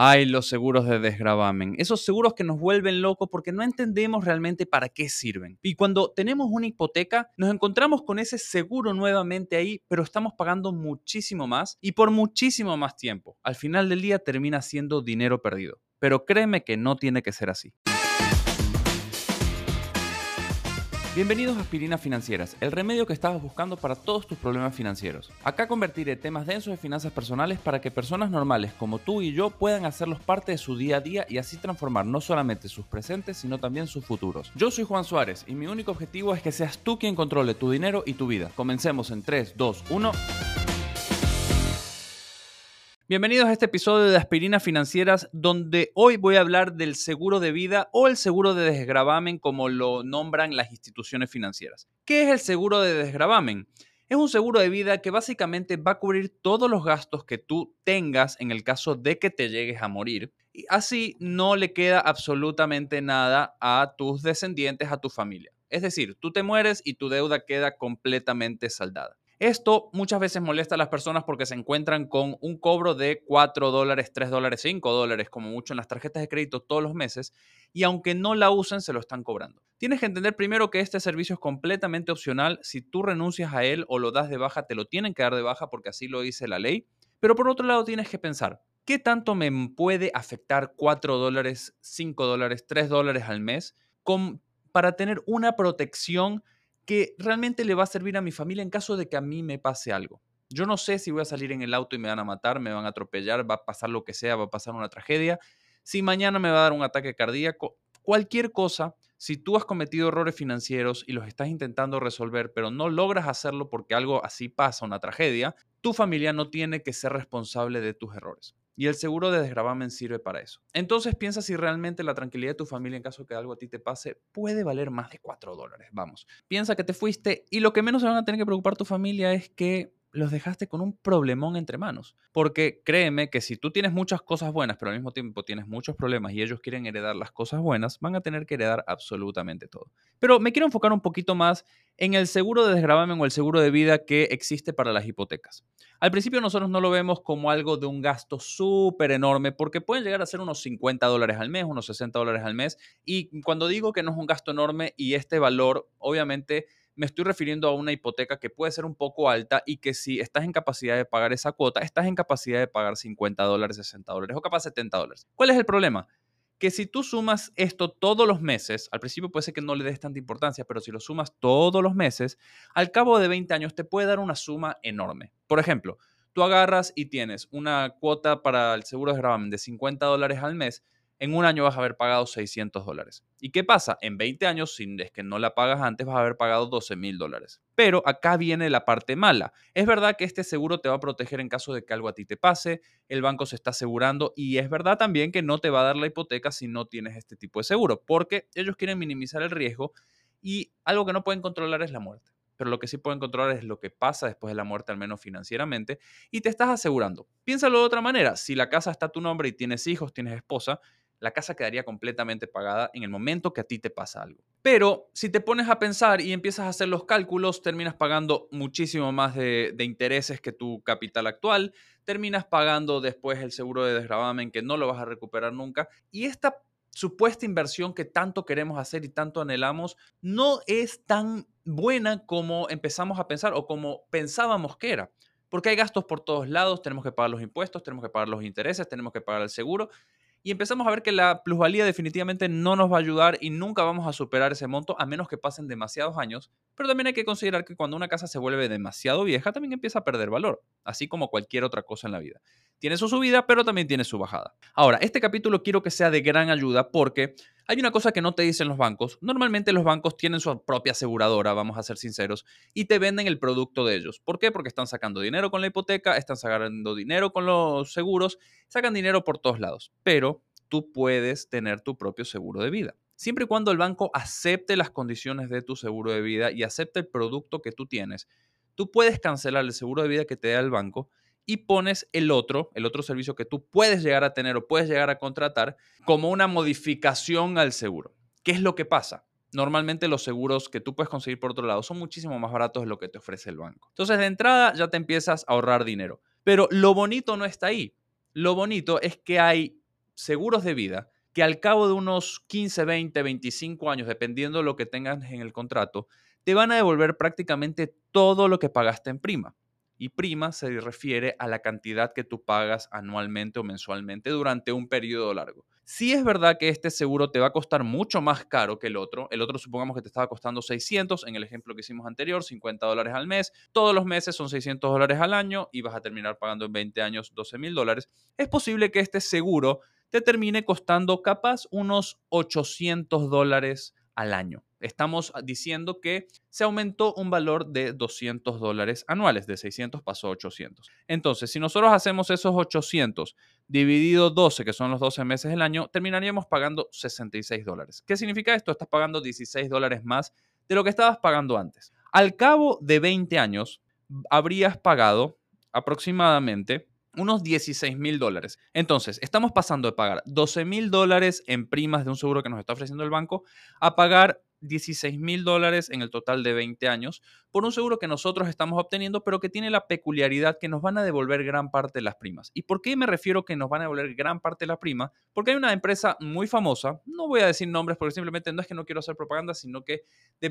Ay, los seguros de desgravamen. Esos seguros que nos vuelven locos porque no entendemos realmente para qué sirven. Y cuando tenemos una hipoteca, nos encontramos con ese seguro nuevamente ahí, pero estamos pagando muchísimo más y por muchísimo más tiempo. Al final del día termina siendo dinero perdido. Pero créeme que no tiene que ser así. Bienvenidos a Aspirinas Financieras, el remedio que estabas buscando para todos tus problemas financieros. Acá convertiré temas densos de finanzas personales para que personas normales como tú y yo puedan hacerlos parte de su día a día y así transformar no solamente sus presentes, sino también sus futuros. Yo soy Juan Suárez y mi único objetivo es que seas tú quien controle tu dinero y tu vida. Comencemos en 3, 2, 1. Bienvenidos a este episodio de Aspirinas Financieras, donde hoy voy a hablar del seguro de vida o el seguro de desgravamen, como lo nombran las instituciones financieras. ¿Qué es el seguro de desgravamen? Es un seguro de vida que básicamente va a cubrir todos los gastos que tú tengas en el caso de que te llegues a morir. Y así no le queda absolutamente nada a tus descendientes, a tu familia. Es decir, tú te mueres y tu deuda queda completamente saldada. Esto muchas veces molesta a las personas porque se encuentran con un cobro de 4 dólares, 3 dólares, 5 dólares, como mucho en las tarjetas de crédito todos los meses, y aunque no la usen, se lo están cobrando. Tienes que entender primero que este servicio es completamente opcional. Si tú renuncias a él o lo das de baja, te lo tienen que dar de baja porque así lo dice la ley. Pero por otro lado, tienes que pensar, ¿qué tanto me puede afectar 4 dólares, 5 dólares, 3 dólares al mes para tener una protección? Que realmente le va a servir a mi familia en caso de que a mí me pase algo. Yo no sé si voy a salir en el auto y me van a matar, me van a atropellar, va a pasar lo que sea, va a pasar una tragedia. Si mañana me va a dar un ataque cardíaco, cualquier cosa, si tú has cometido errores financieros y los estás intentando resolver, pero no logras hacerlo porque algo así pasa, una tragedia, tu familia no tiene que ser responsable de tus errores. Y el seguro de desgravamen sirve para eso. Entonces piensa si realmente la tranquilidad de tu familia en caso de que algo a ti te pase puede valer más de 4 dólares. Vamos, piensa que te fuiste y lo que menos se van a tener que preocupar tu familia es que los dejaste con un problemón entre manos. Porque créeme que si tú tienes muchas cosas buenas, pero al mismo tiempo tienes muchos problemas y ellos quieren heredar las cosas buenas, van a tener que heredar absolutamente todo. Pero me quiero enfocar un poquito más en el seguro de desgravamen o el seguro de vida que existe para las hipotecas. Al principio nosotros no lo vemos como algo de un gasto súper enorme porque pueden llegar a ser unos 50 dólares al mes, unos 60 dólares al mes. Y cuando digo que no es un gasto enorme y este valor, obviamente me estoy refiriendo a una hipoteca que puede ser un poco alta y que si estás en capacidad de pagar esa cuota, estás en capacidad de pagar 50 dólares, 60 dólares o capaz 70 dólares. ¿Cuál es el problema? Que si tú sumas esto todos los meses, al principio puede ser que no le des tanta importancia, pero si lo sumas todos los meses, al cabo de 20 años te puede dar una suma enorme. Por ejemplo, tú agarras y tienes una cuota para el seguro de gravamen de 50 dólares al mes, en un año vas a haber pagado 600 dólares. ¿Y qué pasa? En 20 años, si es que no la pagas antes, vas a haber pagado 12 mil dólares. Pero acá viene la parte mala. Es verdad que este seguro te va a proteger en caso de que algo a ti te pase, el banco se está asegurando y es verdad también que no te va a dar la hipoteca si no tienes este tipo de seguro, porque ellos quieren minimizar el riesgo y algo que no pueden controlar es la muerte pero lo que sí pueden controlar es lo que pasa después de la muerte, al menos financieramente, y te estás asegurando. Piénsalo de otra manera, si la casa está a tu nombre y tienes hijos, tienes esposa, la casa quedaría completamente pagada en el momento que a ti te pasa algo. Pero si te pones a pensar y empiezas a hacer los cálculos, terminas pagando muchísimo más de, intereses que tu capital actual, terminas pagando después el seguro de desgravamen que no lo vas a recuperar nunca. Y esta supuesta inversión que tanto queremos hacer y tanto anhelamos no es tan buena como empezamos a pensar o como pensábamos que era. Porque hay gastos por todos lados, tenemos que pagar los impuestos, tenemos que pagar los intereses, tenemos que pagar el seguro y empezamos a ver que la plusvalía definitivamente no nos va a ayudar y nunca vamos a superar ese monto a menos que pasen demasiados años. Pero también hay que considerar que cuando una casa se vuelve demasiado vieja, también empieza a perder valor, así como cualquier otra cosa en la vida. Tiene su subida, pero también tiene su bajada. Ahora, este capítulo quiero que sea de gran ayuda porque hay una cosa que no te dicen los bancos. Normalmente los bancos tienen su propia aseguradora, vamos a ser sinceros, y te venden el producto de ellos. ¿Por qué? Porque están sacando dinero con la hipoteca, están sacando dinero con los seguros, sacan dinero por todos lados. Pero tú puedes tener tu propio seguro de vida. Siempre y cuando el banco acepte las condiciones de tu seguro de vida y acepte el producto que tú tienes, tú puedes cancelar el seguro de vida que te da el banco y pones el otro, el otro servicio que tú puedes llegar a tener o puedes llegar a contratar como una modificación al seguro. ¿Qué es lo que pasa? Normalmente los seguros que tú puedes conseguir por otro lado son muchísimo más baratos de lo que te ofrece el banco. Entonces de entrada ya te empiezas a ahorrar dinero. Pero lo bonito no está ahí. Lo bonito es que hay seguros de vida que al cabo de unos 15, 20, 25 años, dependiendo de lo que tengas en el contrato, te van a devolver prácticamente todo lo que pagaste en prima. Y prima se refiere a la cantidad que tú pagas anualmente o mensualmente durante un periodo largo. Si es verdad que este seguro te va a costar mucho más caro que el otro. El otro supongamos que te estaba costando 600 en el ejemplo que hicimos anterior, 50 dólares al mes. Todos los meses son 600 dólares al año y vas a terminar pagando en 20 años 12 mil dólares. Es posible que este seguro te termine costando capaz unos 800 dólares al año. Estamos diciendo que se aumentó un valor de 200 dólares anuales, de 600 pasó a 800. Entonces, si nosotros hacemos esos 800 dividido 12, que son los 12 meses del año, terminaríamos pagando 66 dólares. ¿Qué significa esto? Estás pagando 16 dólares más de lo que estabas pagando antes. Al cabo de 20 años, habrías pagado aproximadamente unos 16 mil dólares. Entonces, estamos pasando de pagar 12 mil dólares en primas de un seguro que nos está ofreciendo el banco a pagar 16 mil dólares en el total de 20 años por un seguro que nosotros estamos obteniendo, pero que tiene la peculiaridad que nos van a devolver gran parte de las primas. ¿Y por qué me refiero que nos van a devolver gran parte de la prima? Porque hay una empresa muy famosa, no voy a decir nombres porque simplemente no es que no quiero hacer propaganda, sino que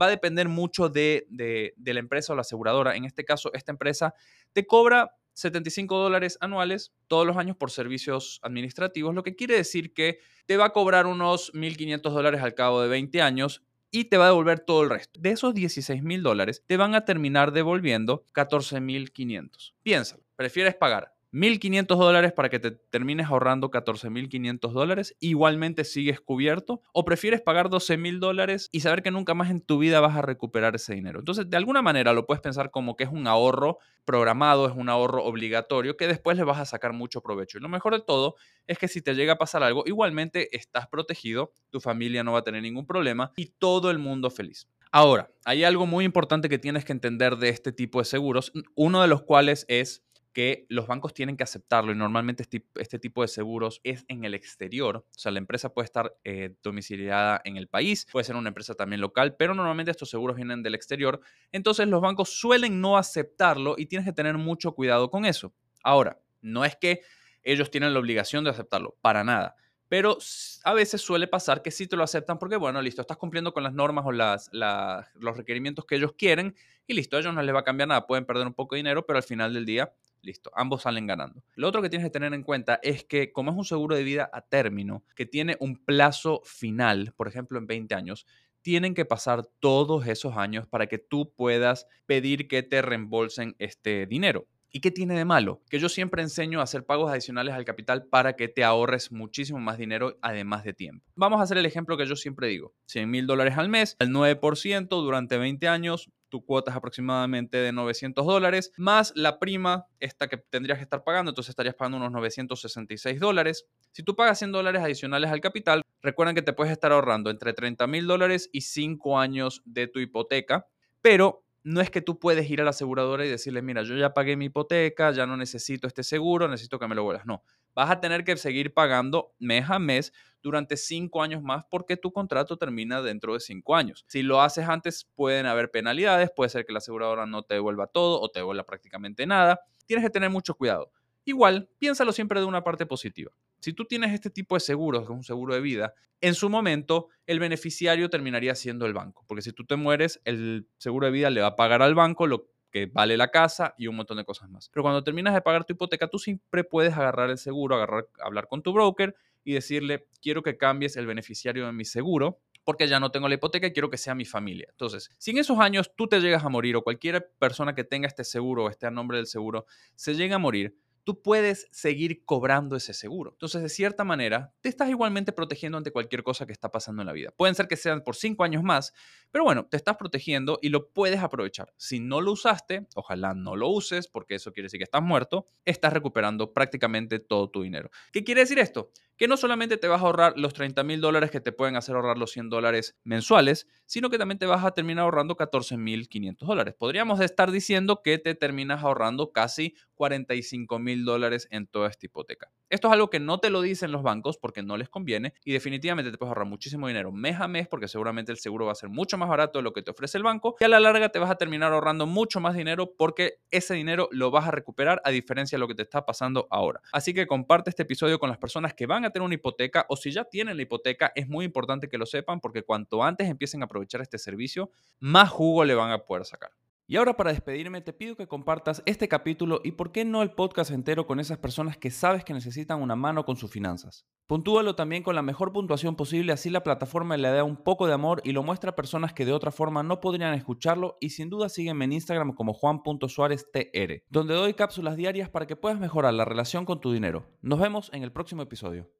va a depender mucho de, de, de la empresa o la aseguradora. En este caso, esta empresa te cobra 75 dólares anuales todos los años por servicios administrativos, lo que quiere decir que te va a cobrar unos 1.500 dólares al cabo de 20 años y te va a devolver todo el resto. De esos 16 mil dólares, te van a terminar devolviendo 14 mil 500. Piénsalo, ¿prefieres pagar 1.500 dólares para que te termines ahorrando 14.500 dólares, igualmente sigues cubierto, o prefieres pagar 12.000 dólares y saber que nunca más en tu vida vas a recuperar ese dinero. Entonces, de alguna manera lo puedes pensar como que es un ahorro programado, es un ahorro obligatorio que después le vas a sacar mucho provecho. Y lo mejor de todo es que si te llega a pasar algo, igualmente estás protegido, tu familia no va a tener ningún problema y todo el mundo feliz. Ahora, hay algo muy importante que tienes que entender de este tipo de seguros, uno de los cuales es que los bancos tienen que aceptarlo y normalmente este, este, tipo de seguros es en el exterior. O sea, la empresa puede estar eh, domiciliada en el país, puede ser una empresa también local, pero normalmente estos seguros vienen del exterior. Entonces los bancos suelen no aceptarlo y tienes que tener mucho cuidado con eso. Ahora, no es que ellos tienen la obligación de aceptarlo, para nada. Pero a veces suele pasar que sí te lo aceptan porque, bueno, listo, estás cumpliendo con las normas o las, los requerimientos que ellos quieren y listo, a ellos no les va a cambiar nada. Pueden perder un poco de dinero, pero al final del día Listo, ambos salen ganando. Lo otro que tienes que tener en cuenta es que como es un seguro de vida a término, que tiene un plazo final, por ejemplo en 20 años, tienen que pasar todos esos años para que tú puedas pedir que te reembolsen este dinero. ¿Y qué tiene de malo? Que yo siempre enseño a hacer pagos adicionales al capital para que te ahorres muchísimo más dinero, además de tiempo. Vamos a hacer el ejemplo que yo siempre digo. 100 mil dólares al mes, al 9% durante 20 años, tu cuota es aproximadamente de 900 dólares, más la prima, esta que tendrías que estar pagando, entonces estarías pagando unos 966 dólares. Si tú pagas 100 dólares adicionales al capital, recuerden que te puedes estar ahorrando entre 30 mil dólares y 5 años de tu hipoteca, pero no es que tú puedes ir a la aseguradora y decirle, mira, yo ya pagué mi hipoteca, ya no necesito este seguro, necesito que me lo vuelvas. No, vas a tener que seguir pagando mes a mes durante cinco años más porque tu contrato termina dentro de cinco años. Si lo haces antes, pueden haber penalidades, puede ser que la aseguradora no te devuelva todo o te devuelva prácticamente nada. Tienes que tener mucho cuidado. Igual, piénsalo siempre de una parte positiva. Si tú tienes este tipo de seguros, que es un seguro de vida, en su momento el beneficiario terminaría siendo el banco, porque si tú te mueres, el seguro de vida le va a pagar al banco lo que vale la casa y un montón de cosas más. Pero cuando terminas de pagar tu hipoteca, tú siempre puedes agarrar el seguro, agarrar, hablar con tu broker y decirle, quiero que cambies el beneficiario de mi seguro porque ya no tengo la hipoteca y quiero que sea mi familia. Entonces, si en esos años tú te llegas a morir o cualquier persona que tenga este seguro o esté a nombre del seguro se llega a morir, tú puedes seguir cobrando ese seguro. Entonces, de cierta manera, te estás igualmente protegiendo ante cualquier cosa que está pasando en la vida. Pueden ser que sean por cinco años más, pero bueno, te estás protegiendo y lo puedes aprovechar. Si no lo usaste, ojalá no lo uses, porque eso quiere decir que estás muerto, estás recuperando prácticamente todo tu dinero. ¿Qué quiere decir esto? Que no solamente te vas a ahorrar los 30 mil dólares que te pueden hacer ahorrar los 100 dólares mensuales, sino que también te vas a terminar ahorrando 14 mil 500 dólares. Podríamos estar diciendo que te terminas ahorrando casi 45 mil dólares en toda esta hipoteca. Esto es algo que no te lo dicen los bancos porque no les conviene y definitivamente te puedes ahorrar muchísimo dinero mes a mes porque seguramente el seguro va a ser mucho más barato de lo que te ofrece el banco y a la larga te vas a terminar ahorrando mucho más dinero porque ese dinero lo vas a recuperar a diferencia de lo que te está pasando ahora. Así que comparte este episodio con las personas que van a tener una hipoteca o si ya tienen la hipoteca, es muy importante que lo sepan porque cuanto antes empiecen a aprovechar este servicio, más jugo le van a poder sacar. Y ahora para despedirme te pido que compartas este capítulo y por qué no el podcast entero con esas personas que sabes que necesitan una mano con sus finanzas. Puntúalo también con la mejor puntuación posible, así la plataforma le da un poco de amor y lo muestra a personas que de otra forma no podrían escucharlo y sin duda sígueme en Instagram como juan.suáreztr, donde doy cápsulas diarias para que puedas mejorar la relación con tu dinero. Nos vemos en el próximo episodio.